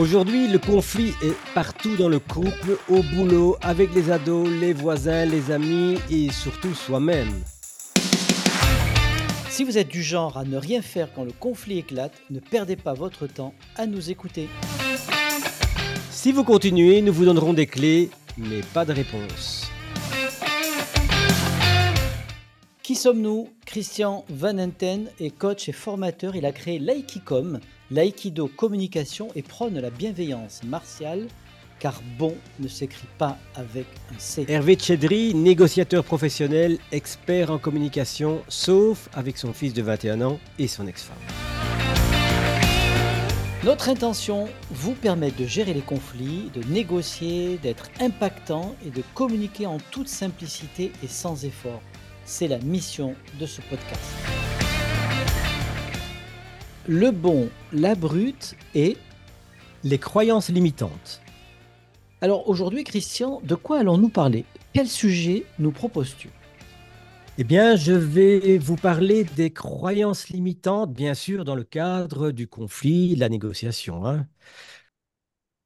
Aujourd'hui, le conflit est partout dans le couple, au boulot, avec les ados, les voisins, les amis et surtout soi-même. Si vous êtes du genre à ne rien faire quand le conflit éclate, ne perdez pas votre temps à nous écouter. Si vous continuez, nous vous donnerons des clés, mais pas de réponse. Qui sommes-nous? Christian Van Enten est coach et formateur. Il a créé l'Aikicom, l'aïkido communication et prône la bienveillance martiale, car bon ne s'écrit pas avec un C. Hervé Tchedri, négociateur professionnel, expert en communication, sauf avec son fils de 21 ans et son ex-femme. Notre intention, vous permettre de gérer les conflits, de négocier, d'être impactant et de communiquer en toute simplicité et sans effort. C'est la mission de ce podcast. Le bon, la brute et les croyances limitantes. Alors aujourd'hui, Christian, de quoi allons-nous parler? Quel sujet nous proposes-tu? Eh bien, je vais vous parler des croyances limitantes, bien sûr, dans le cadre du conflit, de la négociation. Hein.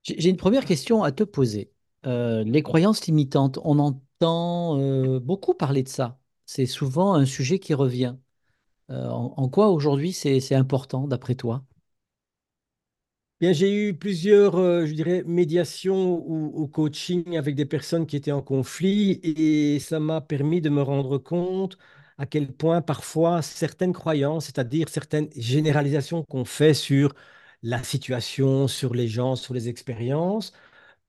J'ai une première question à te poser. Euh, les croyances limitantes, on entend euh, beaucoup parler de ça. C'est souvent un sujet qui revient. Euh, en, quoi aujourd'hui c'est important d'après toi? Bien, j'ai eu plusieurs, je dirais, médiations ou, ou, coaching avec des personnes qui étaient en conflit et ça m'a permis de me rendre compte à quel point parfois certaines croyances, c'est-à-dire certaines généralisations qu'on fait sur la situation, sur les gens, sur les expériences,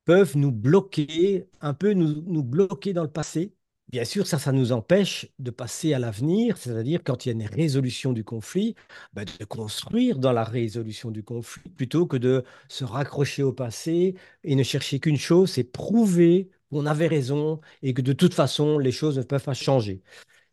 peuvent nous bloquer, un peu nous bloquer dans le passé Bien sûr, ça, ça nous empêche de passer à l'avenir, c'est-à-dire quand il y a une résolution du conflit, ben, de construire dans la résolution du conflit plutôt que de se raccrocher au passé et ne chercher qu'une chose, c'est prouver qu'on avait raison et que de toute façon, les choses ne peuvent pas changer.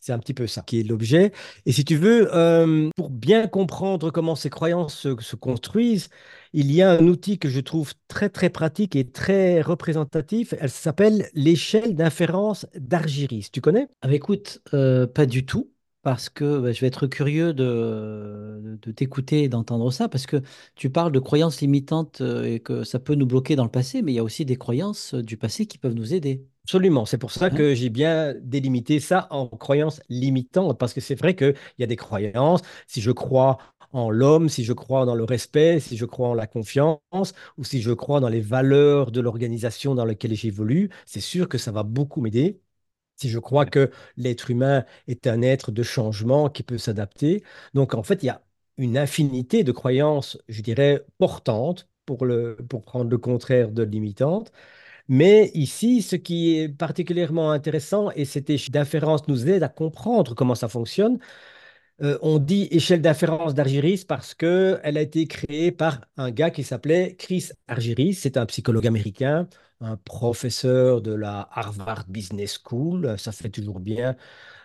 C'est un petit peu ça qui est l'objet. Et si tu veux, euh, pour bien comprendre comment ces croyances se, construisent, il y a un outil que je trouve très très pratique et très représentatif. Elle s'appelle l'échelle d'inférence d'Argyris. Tu connais? Ah, bah, Écoute, euh, pas du tout parce que bah, je vais être curieux de, de t'écouter et d'entendre ça, parce que tu parles de croyances limitantes euh, et que ça peut nous bloquer dans le passé, mais il y a aussi des croyances du passé qui peuvent nous aider. Absolument, c'est pour ça hein? que j'ai bien délimité ça en croyances limitantes, parce que c'est vrai qu'il y a des croyances, si je crois en l'homme, si je crois dans le respect, si je crois en la confiance, ou si je crois dans les valeurs de l'organisation dans laquelle j'évolue, c'est sûr que ça va beaucoup m'aider. Si je crois que l'être humain est un être de changement qui peut s'adapter. Donc en fait, il y a une infinité de croyances, je dirais, portantes, pour, le, pour prendre le contraire de limitantes. Mais ici, ce qui est particulièrement intéressant, et cette échelle d'inférence nous aide à comprendre comment ça fonctionne, euh, on dit échelle d'inférence d'Argyris parce qu'elle a été créée par un gars qui s'appelait Chris Argyris. C'est un psychologue américain, un professeur de la Harvard Business School. Ça fait toujours bien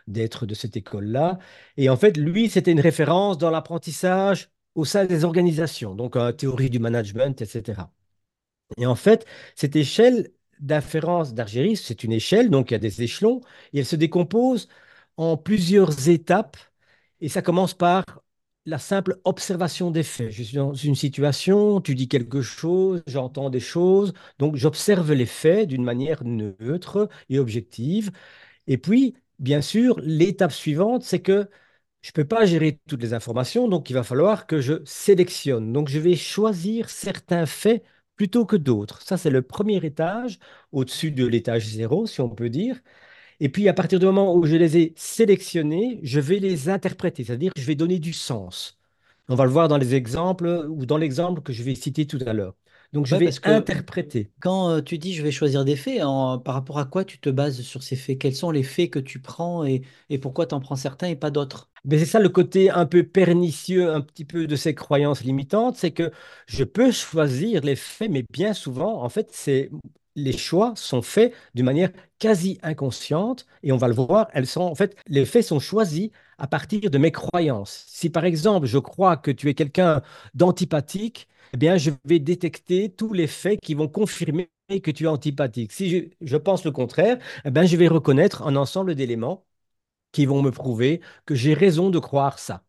d'être de cette école-là. Et en fait, lui, c'était une référence dans l'apprentissage au sein des organisations, donc en théorie du management, etc. Et en fait, cette échelle d'inférence d'Argyris, c'est une échelle, donc il y a des échelons, et elle se décompose en plusieurs étapes. Et ça commence par la simple observation des faits. Je suis dans une situation, tu dis quelque chose, j'entends des choses, donc j'observe les faits d'une manière neutre et objective. Et puis, bien sûr, l'étape suivante, c'est que je ne peux pas gérer toutes les informations, donc il va falloir que je sélectionne. Donc je vais choisir certains faits plutôt que d'autres. Ça, c'est le premier étage, au-dessus de l'étage zéro, si on peut dire. Et puis, à partir du moment où je les ai sélectionnés, je vais les interpréter, c'est-à-dire que je vais donner du sens. On va le voir dans les exemples ou dans l'exemple que je vais citer tout à l'heure. Donc, je vais interpréter. Quand euh, tu dis je vais choisir des faits, par rapport à quoi tu te bases sur ces faits? Quels sont les faits que tu prends et, et pourquoi tu en prends certains et pas d'autres? Mais c'est ça le côté un peu pernicieux, un petit peu de ces croyances limitantes, c'est que je peux choisir les faits, mais bien souvent, en fait, c'est les choix sont faits d'une manière quasi inconsciente et on va le voir, elles sont en fait les faits sont choisis à partir de mes croyances. Si par exemple, je crois que tu es quelqu'un d'antipathique, eh bien je vais détecter tous les faits qui vont confirmer que tu es antipathique. Si je, pense le contraire, eh bien, je vais reconnaître un ensemble d'éléments qui vont me prouver que j'ai raison de croire ça.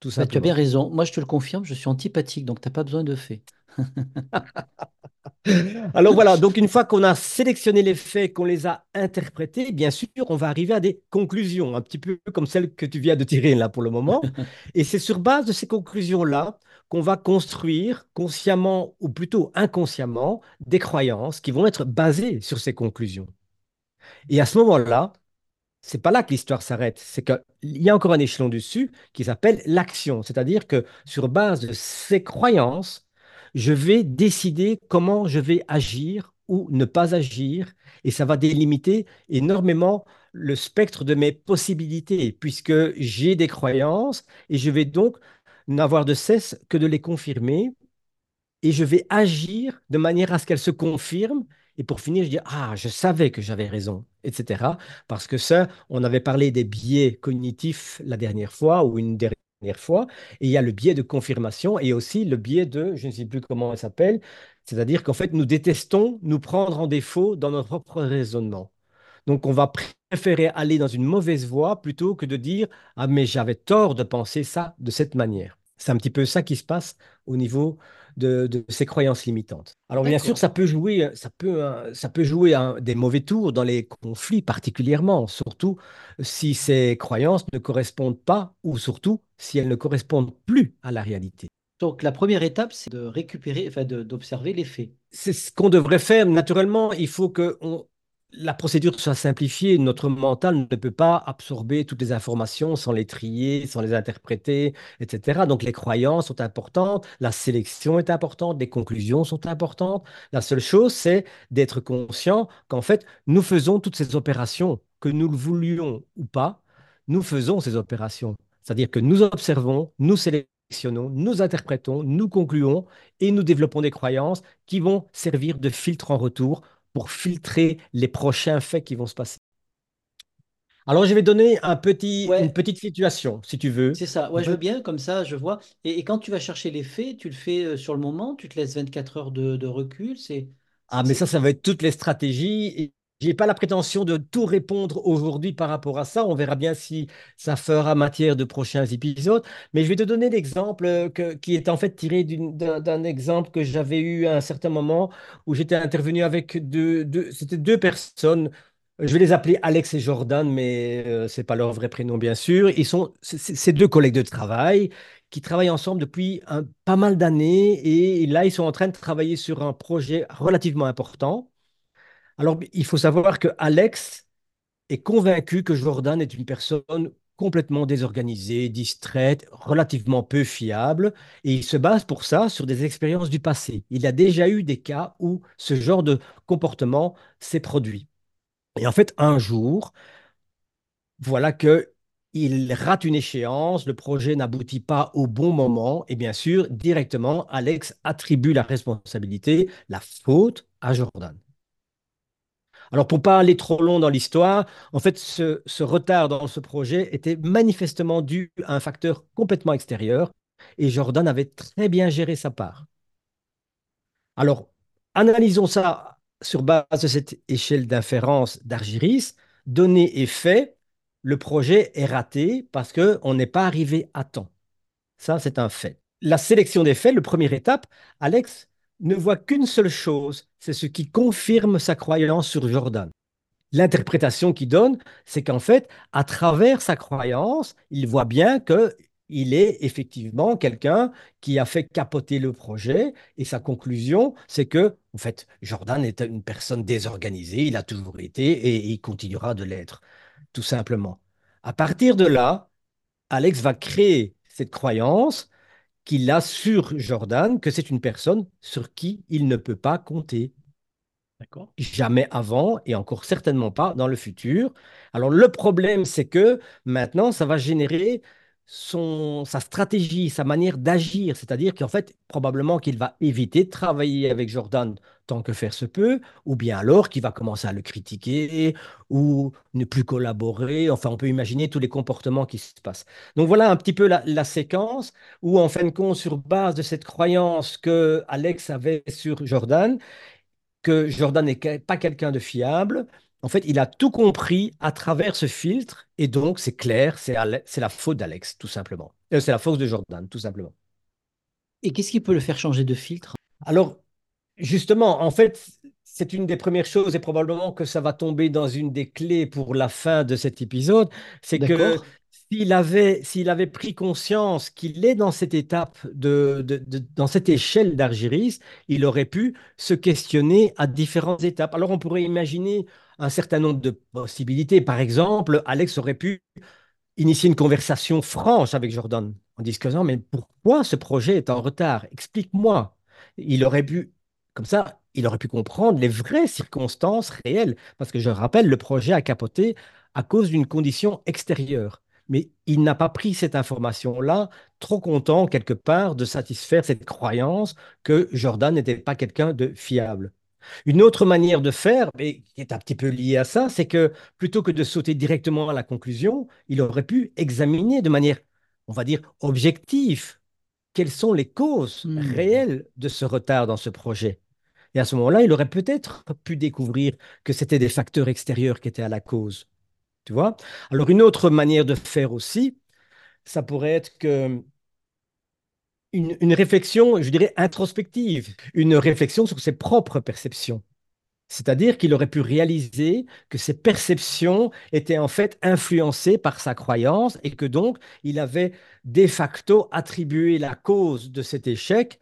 Tout ça. Tu as bien raison. Moi, je te le confirme, je suis antipathique, donc tu n'as pas besoin de faits. Alors voilà, donc une fois qu'on a sélectionné les faits, qu'on les a interprétés, bien sûr, on va arriver à des conclusions, un petit peu comme celles que tu viens de tirer là pour le moment. Et c'est sur base de ces conclusions-là qu'on va construire consciemment ou plutôt inconsciemment des croyances qui vont être basées sur ces conclusions. Et à ce moment-là, c'est pas là que l'histoire s'arrête, c'est qu'il y a encore un échelon dessus qui s'appelle l'action, c'est-à-dire que sur base de ces croyances, je vais décider comment je vais agir ou ne pas agir, et ça va délimiter énormément le spectre de mes possibilités, puisque j'ai des croyances, et je vais donc n'avoir de cesse que de les confirmer, et je vais agir de manière à ce qu'elles se confirment, et pour finir, je dis, ah, je savais que j'avais raison, etc. Parce que ça, on avait parlé des biais cognitifs la dernière fois, ou une dernière fois, et il y a le biais de confirmation et aussi le biais de, je ne sais plus comment elle s'appelle, c'est-à-dire qu'en fait, nous détestons nous prendre en défaut dans notre propre raisonnement. Donc, on va préférer aller dans une mauvaise voie plutôt que de dire, ah, mais j'avais tort de penser ça de cette manière. C'est un petit peu ça qui se passe au niveau de, ces croyances limitantes. Alors bien sûr, ça peut jouer, ça peut, ça peut jouer des mauvais tours dans les conflits particulièrement, surtout si ces croyances ne correspondent pas ou surtout si elles ne correspondent plus à la réalité. Donc la première étape, c'est de récupérer, enfin d'observer les faits. C'est ce qu'on devrait faire. Naturellement, il faut que on, la procédure soit simplifiée, notre mental ne peut pas absorber toutes les informations sans les trier, sans les interpréter, etc. Donc les croyances sont importantes, la sélection est importante, les conclusions sont importantes. La seule chose, c'est d'être conscient qu'en fait, nous faisons toutes ces opérations, que nous le voulions ou pas, nous faisons ces opérations. C'est-à-dire que nous observons, nous sélectionnons, nous interprétons, nous concluons et nous développons des croyances qui vont servir de filtre en retour pour filtrer les prochains faits qui vont se passer. Alors, je vais donner un petit, une petite situation, si tu veux. C'est ça, ouais, je veux bien, comme ça, je vois. Et, quand tu vas chercher les faits, tu le fais euh, sur le moment, tu te laisses 24 heures de, de recul? C'est, ah, mais ça, ça va être toutes les stratégies. Je n'ai pas la prétention de tout répondre aujourd'hui par rapport à ça. On verra bien si ça fera matière de prochains épisodes. Mais je vais te donner l'exemple euh, qui est en fait tiré d'un exemple que j'avais eu à un certain moment où j'étais intervenu avec deux, deux personnes. Je vais les appeler Alex et Jordan, mais euh, ce n'est pas leur vrai prénom, bien sûr. Ils sont ces deux collègues de travail qui travaillent ensemble depuis pas mal d'années. Et là, ils sont en train de travailler sur un projet relativement important alors, il faut savoir que Alex est convaincu que Jordan est une personne complètement désorganisée, distraite, relativement peu fiable, et il se base pour ça sur des expériences du passé. Il a déjà eu des cas où ce genre de comportement s'est produit. Et en fait, un jour, voilà que il rate une échéance, le projet n'aboutit pas au bon moment, et bien sûr, directement, Alex attribue la responsabilité, la faute à Jordan. Alors, pour pas aller trop long dans l'histoire, en fait, ce, retard dans ce projet était manifestement dû à un facteur complètement extérieur et Jordan avait très bien géré sa part. Alors, analysons ça sur base de cette échelle d'inférence d'Argiris. Donné et fait, le projet est raté parce qu'on n'est pas arrivé à temps. Ça, c'est un fait. La sélection des faits, la première étape, Alex ne voit qu'une seule chose, c'est ce qui confirme sa croyance sur Jordan. L'interprétation qu'il donne, c'est qu'en fait, à travers sa croyance, il voit bien que il est effectivement quelqu'un qui a fait capoter le projet et sa conclusion, c'est que, en fait, Jordan est une personne désorganisée, il a toujours été et il continuera de l'être, tout simplement. À partir de là, Alex va créer cette croyance qu'il a sur Jordan que c'est une personne sur qui il ne peut pas compter. Jamais avant et encore certainement pas dans le futur. Alors le problème, c'est que maintenant, ça va générer son, sa stratégie, sa manière d'agir. C'est-à-dire qu'en fait, probablement qu'il va éviter de travailler avec Jordan tant que faire se peut, ou bien alors qu'il va commencer à le critiquer ou ne plus collaborer. Enfin, on peut imaginer tous les comportements qui se passent. Donc voilà un petit peu la, la séquence où, en fin de compte, sur base de cette croyance que Alex avait sur Jordan, que Jordan n'est pas quelqu'un de fiable, en fait, il a tout compris à travers ce filtre, et donc c'est clair, c'est la faute d'Alex, tout simplement. Euh, c'est la faute de Jordan, tout simplement. Et qu'est-ce qui peut le faire changer de filtre? Alors, Justement, en fait, c'est une des premières choses et probablement que ça va tomber dans une des clés pour la fin de cet épisode, c'est que s'il avait, s'il avait pris conscience qu'il est dans cette étape de, de- de- dans cette échelle d'Argiris, il aurait pu se questionner à différentes étapes. Alors on pourrait imaginer un certain nombre de possibilités. Par exemple, Alex aurait pu initier une conversation franche avec Jordan en disant, mais pourquoi ce projet est en retard? Explique-moi. Il aurait pu, comme ça, il aurait pu comprendre les vraies circonstances réelles. Parce que je rappelle, le projet a capoté à cause d'une condition extérieure. Mais il n'a pas pris cette information-là, trop content quelque part de satisfaire cette croyance que Jordan n'était pas quelqu'un de fiable. Une autre manière de faire, mais qui est un petit peu liée à ça, c'est que plutôt que de sauter directement à la conclusion, il aurait pu examiner de manière, on va dire, objective, quelles sont les causes Hmm. réelles de ce retard dans ce projet. Et à ce moment-là, il aurait peut-être pu découvrir que c'était des facteurs extérieurs qui étaient à la cause. Tu vois? Alors, une autre manière de faire aussi, ça pourrait être que une, réflexion, je dirais, introspective, une réflexion sur ses propres perceptions. C'est-à-dire qu'il aurait pu réaliser que ses perceptions étaient en fait influencées par sa croyance et que donc il avait de facto attribué la cause de cet échec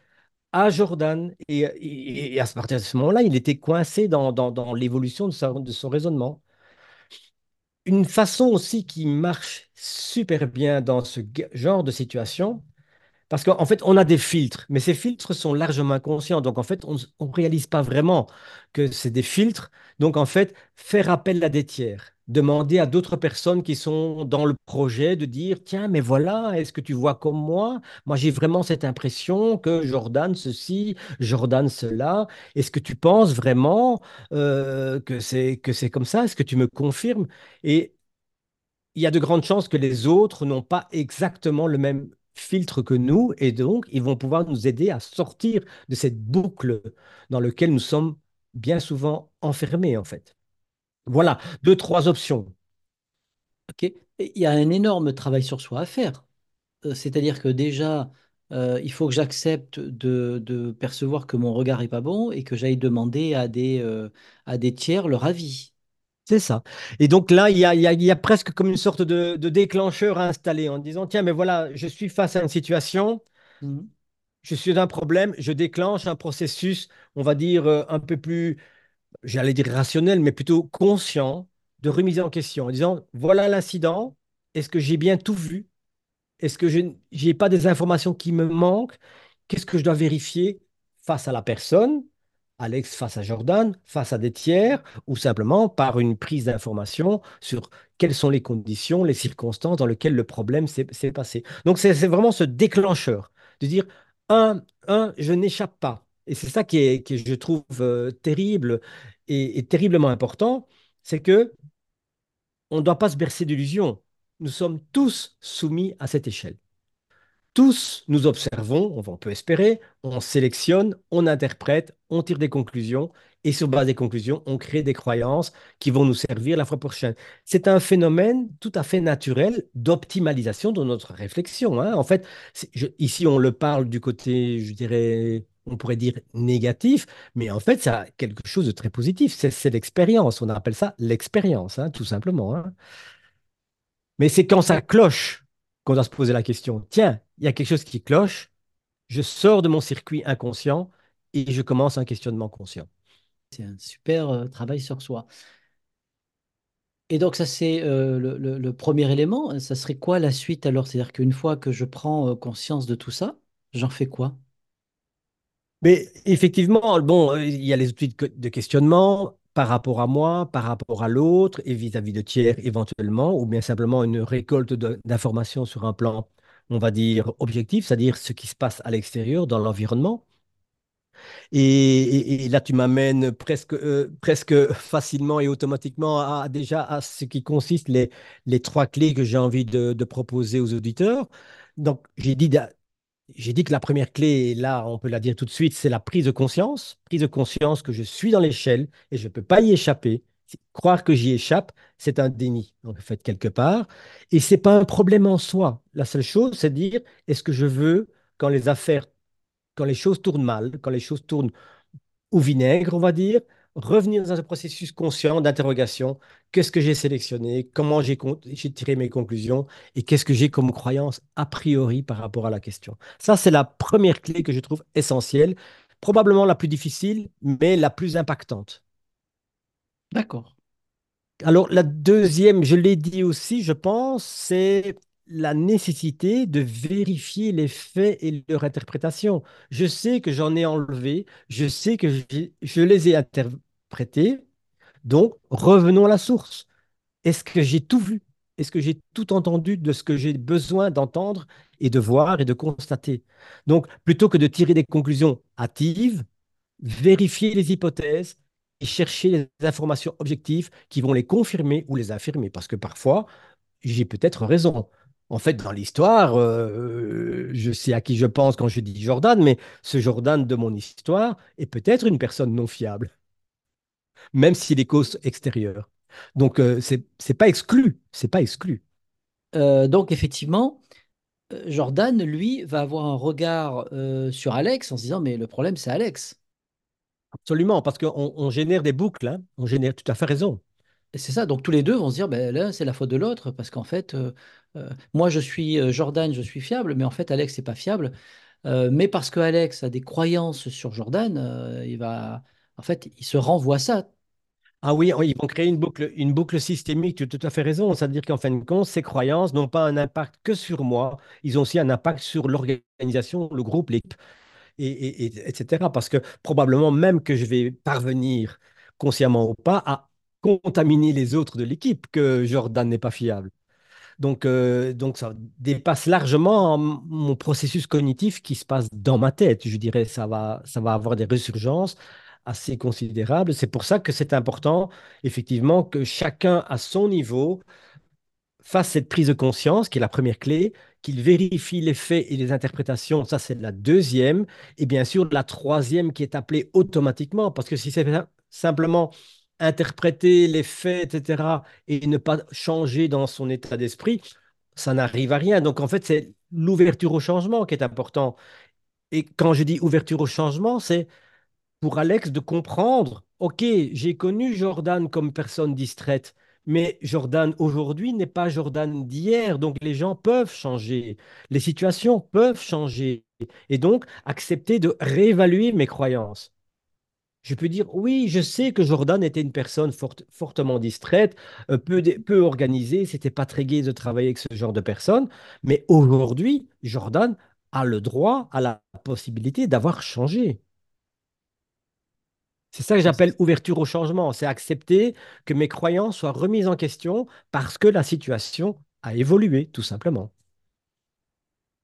à Jordan. Et, à partir de ce moment-là, il était coincé dans, l'évolution de, son raisonnement. Une façon aussi qui marche super bien dans ce genre de situation, parce qu'en fait, on a des filtres, mais ces filtres sont largement inconscients. Donc, en fait, on ne réalise pas vraiment que c'est des filtres. Donc, en fait, faire appel à des tiers, demander à d'autres personnes qui sont dans le projet de dire, tiens, mais voilà, est-ce que tu vois comme moi? Moi, j'ai vraiment cette impression que Jordan ceci, Jordan cela. Est-ce que tu penses vraiment euh, que c'est comme ça? Est-ce que tu me confirmes? Et il y a de grandes chances que les autres n'ont pas exactement le même filtre que nous et donc ils vont pouvoir nous aider à sortir de cette boucle dans laquelle nous sommes bien souvent enfermés en fait. Voilà, deux, trois options. Il y a un énorme travail sur soi à faire. Euh, C'est-à-dire que déjà, euh, il faut que j'accepte de, percevoir que mon regard est pas bon et que j'aille demander à des, euh, à des tiers leur avis. C'est ça. Et donc là, il y a, il y a- il y a presque comme une sorte de, de déclencheur à installer en disant, tiens, mais voilà, je suis face à une situation, Mhm. je suis un problème, je déclenche un processus, on va dire, euh, un peu plus j'allais dire rationnel, mais plutôt conscient de remise en question, en disant, voilà l'incident, est-ce que j'ai bien tout vu? Est-ce que je n'ai pas des informations qui me manquent? Qu'est-ce que je dois vérifier face à la personne, Alex face à Jordan, face à des tiers, ou simplement par une prise d'information sur quelles sont les conditions, les circonstances dans lesquelles le problème s'est passé. Donc c'est vraiment ce déclencheur de dire, un, un, je n'échappe pas. Et c'est ça qui est, qui est, je trouve, euh, terrible et, et terriblement important, c'est que on ne doit pas se bercer d'illusions. Nous sommes tous soumis à cette échelle. Tous nous observons, on peut espérer, on sélectionne, on interprète, on tire des conclusions et sur base des conclusions, on crée des croyances qui vont nous servir la fois prochaine. C'est un phénomène tout à fait naturel d'optimalisation de notre réflexion. hein. En fait, ici, on le parle du côté, je dirais, on pourrait dire négatif, mais en fait, ça a quelque chose de très positif. C'est c'est l'expérience. On appelle ça l'expérience, hein, tout simplement. hein. Mais c'est quand ça cloche qu'on doit se poser la question. Tiens, il y a quelque chose qui cloche, je sors de mon circuit inconscient et je commence un questionnement conscient. C'est un super euh, travail sur soi. Et donc ça, c'est euh, le, le- le premier élément. Ça serait quoi la suite alors? C'est-à-dire qu'une fois que je prends euh, conscience de tout ça, j'en fais quoi? Mais effectivement, bon, il y a les outils de que- de questionnement par rapport à moi, par rapport à l'autre et vis-à-vis de tiers éventuellement, ou bien simplement une récolte d'informations sur un plan, on va dire, objectif, c'est-à-dire ce qui se passe à l'extérieur, dans l'environnement. Et, là, tu m'amènes presque, euh, presque facilement et automatiquement à, déjà à ce qui consiste les, les trois clés que j'ai envie de, proposer aux auditeurs. Donc, j'ai dit, j'ai dit que la première clé, là, on peut la dire tout de suite, c'est la prise de conscience. Prise de conscience que je suis dans l'échelle et je ne peux pas y échapper. Croire que j'y échappe, c'est un déni, en fait, quelque part. Et c'est pas un problème en soi. La seule chose, c'est de dire, est-ce que je veux, quand les affaires quand les choses tournent mal, quand les choses tournent au vinaigre, on va dire, revenir dans un processus conscient d'interrogation. Qu'est-ce que j'ai sélectionné? Comment j'ai tiré mes conclusions? Et qu'est-ce que j'ai comme croyance a priori par rapport à la question? Ça, c'est la première clé que je trouve essentielle, probablement la plus difficile, mais la plus impactante. D'accord. Alors, la deuxième, je l'ai dit aussi, je pense, c'est la nécessité de vérifier les faits et leur interprétation. Je sais que j'en ai enlevé, je sais que je les ai interprétés, donc revenons à la source. Est-ce que j'ai tout vu? Est-ce que j'ai tout entendu de ce que j'ai besoin d'entendre et de voir et de constater? Donc, plutôt que de tirer des conclusions hâtives, vérifier les hypothèses chercher les informations objectives qui vont les confirmer ou les infirmer. Parce que parfois, j'ai peut-être raison. En fait, dans l'histoire, euh, je sais à qui je pense quand je dis Jordan, mais ce Jordan de mon histoire est peut-être une personne non fiable, même s'il est cause extérieure. Donc, euh, c'est pas exclu, c'est pas exclu. Euh, donc, effectivement, Jordan, lui, va avoir un regard sur Alex en se disant, mais le problème, c'est Alex. Absolument, parce qu'on on génère des boucles, hein. On génère tout à fait raison. Et c'est ça, donc tous les deux vont se dire, ben là, c'est la faute de l'autre, parce qu'en fait, euh, euh, moi, je suis euh, Jordan, je suis fiable, mais en fait, Alex, c'est pas fiable. Mais parce que Alex a des croyances sur Jordan, il va, en fait, il se renvoie ça. Ah oui, ils vont créer une boucle, une boucle systémique, tu as tout à fait raison. C'est-à-dire qu'en fin de compte, ces croyances n'ont pas un impact que sur moi, ils ont aussi un impact sur l'organisation, le groupe, l'équipe, et, et- et- etc. Parce que probablement même que je vais parvenir, consciemment ou pas, à contaminer les autres de l'équipe, que Jordan n'est pas fiable. Donc, euh, donc ça dépasse largement mon processus cognitif qui se passe dans ma tête. Je dirais ça va, ça va avoir des résurgences assez considérables. C'est pour ça que c'est important, effectivement, que chacun à son niveau fasse cette prise de conscience, qui est la première clé, qu'il vérifie les faits et les interprétations, ça c'est la deuxième, et bien sûr la troisième qui est appelée automatiquement, parce que si c'est simplement interpréter les faits, etc., et ne pas changer dans son état d'esprit, ça n'arrive à rien. Donc en fait, c'est l'ouverture au changement qui est important. Et quand je dis ouverture au changement, c'est pour Alex de comprendre, OK, j'ai connu Jordan comme personne distraite, mais Jordan aujourd'hui n'est pas Jordan d'hier, donc les gens peuvent changer, les situations peuvent changer, et donc accepter de réévaluer mes croyances. Je peux dire, oui, je sais que Jordan était une personne forte- fortement distraite, peu organisée, c'était pas très gai de travailler avec ce genre de personne, mais aujourd'hui, Jordan a le droit, a la possibilité d'avoir changé. C'est ça que j'appelle ouverture au changement. C'est accepter que mes croyances soient remises en question parce que la situation a évolué, tout simplement.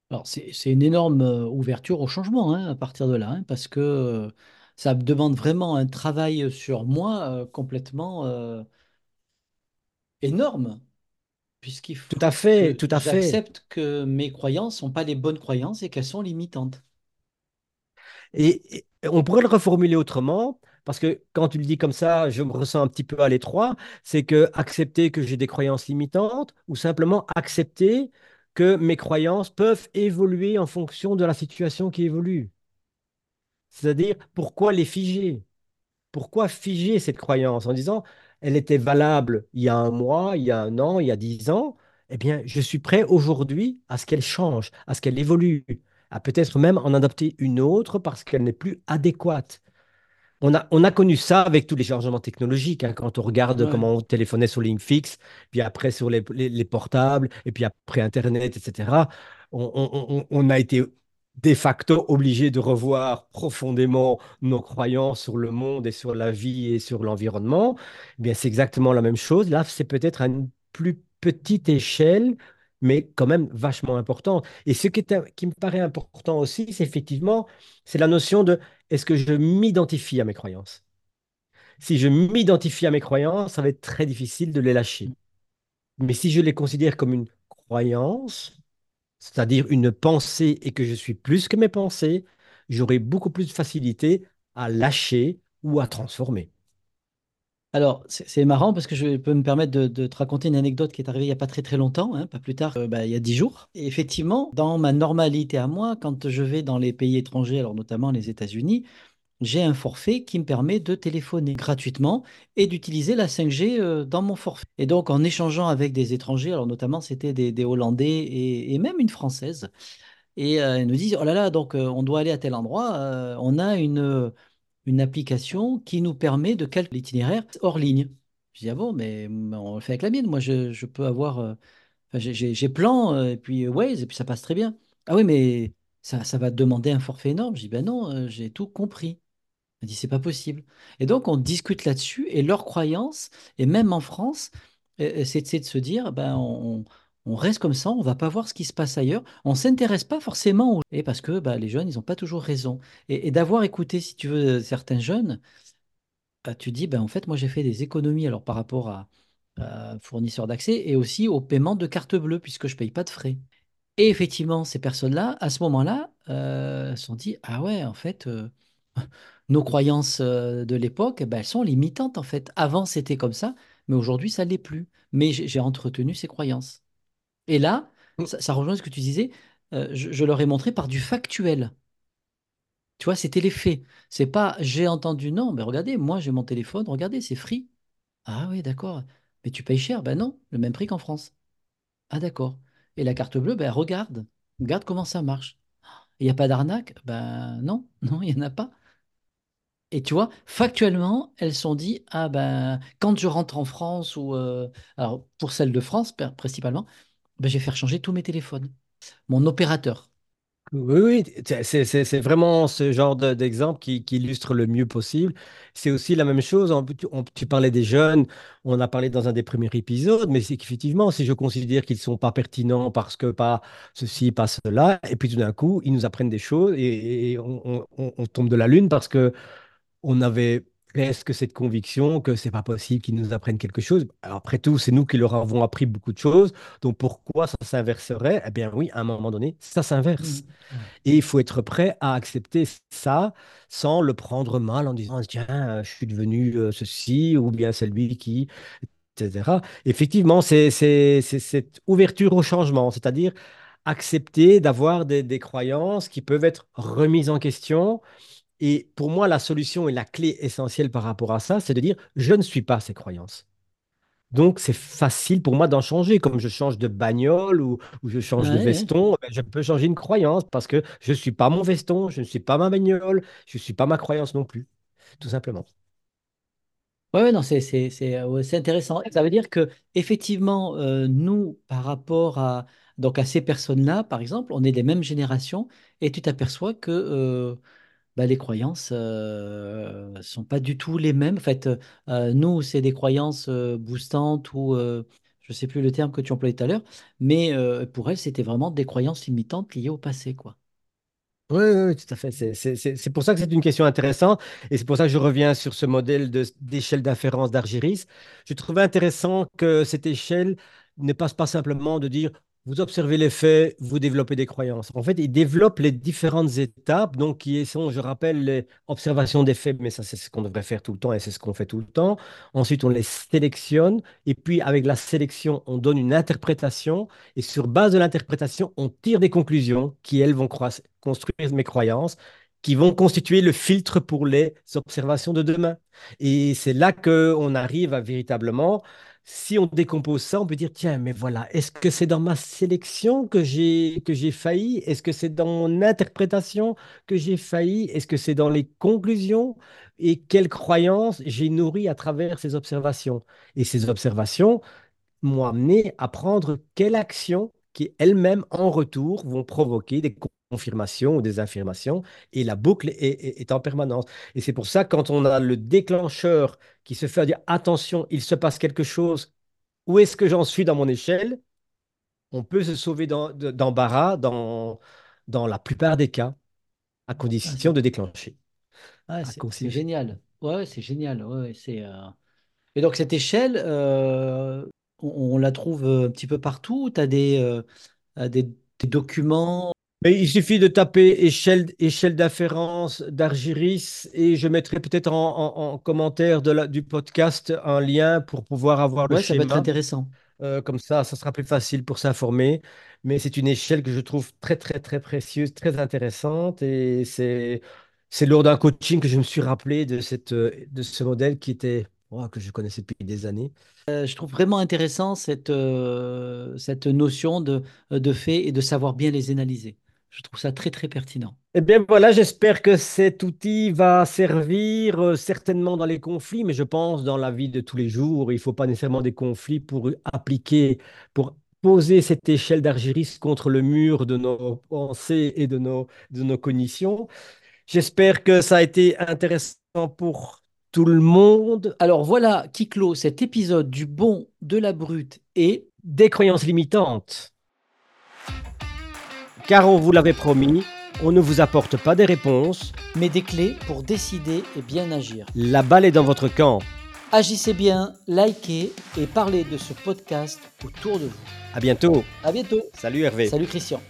Alors, c'est une énorme euh, ouverture au changement hein, à partir de là, hein, parce que euh, ça demande vraiment un travail sur moi euh, complètement euh, énorme, puisqu'il Tout à faut fait, que tout à fait. j'accepte que mes croyances ne sont pas les bonnes croyances et qu'elles sont limitantes. Et, et on pourrait le reformuler autrement, parce que quand tu le dis comme ça, je me ressens un petit peu à l'étroit. C'est que accepter que j'ai des croyances limitantes ou simplement accepter que mes croyances peuvent évoluer en fonction de la situation qui évolue. C'est-à-dire, pourquoi les figer? Pourquoi figer cette croyance en disant, elle était valable il y a un mois, il y a un an, il y a dix ans, eh bien, je suis prêt aujourd'hui à ce qu'elle change, à ce qu'elle évolue, à peut-être même en adopter une autre parce qu'elle n'est plus adéquate. On a, on a connu ça avec tous les changements technologiques, hein, quand on regarde Ouais. comment on téléphonait sur ligne fixe, puis après sur les, les- les portables, et puis après Internet, etc. On, on- on- on a été de facto obligé de revoir profondément nos croyances sur le monde et sur la vie et sur l'environnement. Eh bien, c'est exactement la même chose. Là, c'est peut-être à une plus petite échelle, mais quand même vachement important. Et ce qui est- qui me paraît important aussi, c'est effectivement, c'est la notion de est-ce que je m'identifie à mes croyances? Si je m'identifie à mes croyances, ça va être très difficile de les lâcher. Mais si je les considère comme une croyance, c'est-à-dire une pensée et que je suis plus que mes pensées, j'aurai beaucoup plus de facilité à lâcher ou à transformer. Alors, c'est marrant parce que je peux me permettre de, te raconter une anecdote qui est arrivée il n'y a pas très très longtemps, hein, pas plus tard, euh, bah, il y a dix jours. Effectivement, dans ma normalité à moi, quand je vais dans les pays étrangers, alors notamment les États-Unis, j'ai un forfait qui me permet de téléphoner gratuitement et d'utiliser la 5G euh, dans mon forfait. Et donc, en échangeant avec des étrangers, alors notamment c'était des, Hollandais et, même une Française, et euh, nous disent, oh là là, donc euh, on doit aller à tel endroit, euh, on a une une application qui nous permet de calculer l'itinéraire hors ligne. Je dis, ah bon, mais on le fait avec la mienne. Moi, je, je peux avoir. euh, j'ai plan, euh, et puis euh, Waze, et puis ça passe très bien. Ah oui, mais ça, ça va demander un forfait énorme. Je dis, ben non, j'ai tout compris. Elle dit, c'est pas possible. Et donc, on discute là-dessus, et leur croyance, et même en France, c'est de se dire, ben, on, on reste comme ça, on va pas voir ce qui se passe ailleurs, on s'intéresse pas forcément aux... Et parce que ben, les jeunes, ils n'ont pas toujours raison. Et, d'avoir écouté, si tu veux, certains jeunes, bah, tu dis, ben, en fait, moi, j'ai fait des économies alors par rapport à, fournisseurs d'accès et aussi au paiement de carte bleue, puisque je paye pas de frais. Et effectivement, ces personnes-là, à ce moment-là, euh, se sont dit, ah ouais, en fait... euh, nos croyances euh, de l'époque, ben, elles sont limitantes en fait. Avant, c'était comme ça, mais aujourd'hui, ça l'est plus. Mais j'ai entretenu ces croyances. Et là, ça, ça rejoint ce que tu disais, euh, je, je leur ai montré par du factuel. Tu vois, c'était les faits. C'est pas j'ai entendu, non, mais regardez, moi j'ai mon téléphone, regardez, c'est free. Ah oui, d'accord. Mais tu payes cher? Ben non, le même prix qu'en France. Ah d'accord. Et la carte bleue, ben regarde, regarde comment ça marche. Il n'y a pas d'arnaque? Ben non, non, il n'y en a pas. Et tu vois, factuellement, elles sont dit, ah ben, quand je rentre en France, ou euh, alors pour celle de France principalement, ben, je vais faire changer tous mes téléphones. Mon opérateur. Oui, oui, c'est vraiment ce genre de- d'exemple qui, illustre le mieux possible. C'est aussi la même chose, tu, on- tu parlais des jeunes, on a parlé dans un des premiers épisodes, mais c'est qu'effectivement, si je considère qu'ils ne sont pas pertinents parce que pas ceci, pas cela, et puis tout d'un coup, ils nous apprennent des choses et, on, on- on- on tombe de la lune parce que on avait presque cette conviction que c'est pas possible qu'ils nous apprennent quelque chose? Alors, après tout, c'est nous qui leur avons appris beaucoup de choses, donc pourquoi ça s'inverserait? Eh bien oui, à un moment donné, ça s'inverse. Ouais. Et il faut être prêt à accepter ça sans le prendre mal en disant, tiens, euh, je suis devenu euh, ceci ou bien celui qui, etc. Effectivement, c'est cette ouverture au changement, c'est-à-dire accepter d'avoir des, des croyances qui peuvent être remises en question. Et pour moi, la solution et la clé essentielle par rapport à ça, c'est de dire, je ne suis pas ces croyances. Donc, c'est facile pour moi d'en changer. Comme je change de bagnole ou, ou je change de Ouais, veston, ben, je peux changer une croyance parce que je ne suis pas mon veston, je ne suis pas ma bagnole, je ne suis pas ma croyance non plus, tout simplement. Ouais, non, euh, c'est intéressant. Ça veut dire que effectivement, euh, nous, par rapport à, donc à ces personnes-là, par exemple, on est des mêmes générations et tu t'aperçois que euh, bah, les croyances ne sont pas du tout les mêmes. En fait, euh, nous, c'est des croyances euh, boostantes ou euh, je sais plus le terme que tu employais tout à l'heure, mais euh, pour elles, c'était vraiment des croyances limitantes liées au passé, quoi. Oui, tout à fait. C'est pour ça que c'est une question intéressante et c'est pour ça que je reviens sur ce modèle d'échelle d'inférence d'Argyris. Je trouvais intéressant que cette échelle ne passe pas simplement de dire vous observez les faits, vous développez des croyances. En fait, il développe les différentes étapes, donc qui sont, je rappelle, les observations des faits, mais ça c'est ce qu'on devrait faire tout le temps et c'est ce qu'on fait tout le temps. Ensuite, on les sélectionne et puis avec la sélection, on donne une interprétation et sur base de l'interprétation, on tire des conclusions qui, elles, vont construire mes croyances, qui vont constituer le filtre pour les observations de demain. Et c'est là qu'on arrive à véritablement, si on décompose ça, on peut dire, tiens, mais voilà, est-ce que c'est dans ma sélection que j'ai que j'ai failli? Est-ce que c'est dans mon interprétation que j'ai failli? Est-ce que c'est dans les conclusions? Et quelles croyances j'ai nourries à travers ces observations? Et ces observations, m'ont amené à prendre quelle action qui elles-mêmes, en retour, vont provoquer des confirmations ou des affirmations. Et la boucle est, est- est en permanence. Et c'est pour ça, quand on a le déclencheur qui se fait dire, attention, il se passe quelque chose, où est-ce que j'en suis dans mon échelle? On peut se sauver d'embarras dans, dans la plupart des cas, à Ah, condition de déclencher. ah, c'est- génial. Ouais, c'est génial. Ouais, ouais, c'est, euh, Et donc, cette échelle, euh, on, on la trouve euh, un petit peu partout. Tu as des, euh, des documents? Mais il suffit de taper échelle, échelle d'afférence d'Argiris et je mettrai peut-être en, en- en commentaire de la- du podcast un lien pour pouvoir avoir le Ouais, ça va être intéressant. Euh, comme ça, ça sera plus facile pour s'informer. Mais c'est une échelle que je trouve très, très, très précieuse, très intéressante. Et c'est, c'est lors d'un coaching que je me suis rappelé de cette, euh, de ce modèle qui était, oh, que je connaissais depuis des années. Euh, je trouve vraiment intéressant cette, euh, cette notion de, de fait et de savoir bien les analyser. Je trouve ça très, très pertinent. Eh bien voilà, j'espère que cet outil va servir euh, certainement dans les conflits, mais je pense dans la vie de tous les jours, il ne faut pas nécessairement des conflits pour appliquer, pour poser cette échelle d'Argiris contre le mur de nos pensées et de nos, de nos cognitions. J'espère que ça a été intéressant pour tout le monde. Alors voilà qui clôt cet épisode du bon, de la brute et Des croyances limitantes. Car on vous l'avait promis, on ne vous apporte pas des réponses. mais des clés pour décider et bien agir. La balle est dans votre camp. Agissez bien, likez et parlez de ce podcast autour de vous. À bientôt. À bientôt. Salut Hervé. Salut Christian.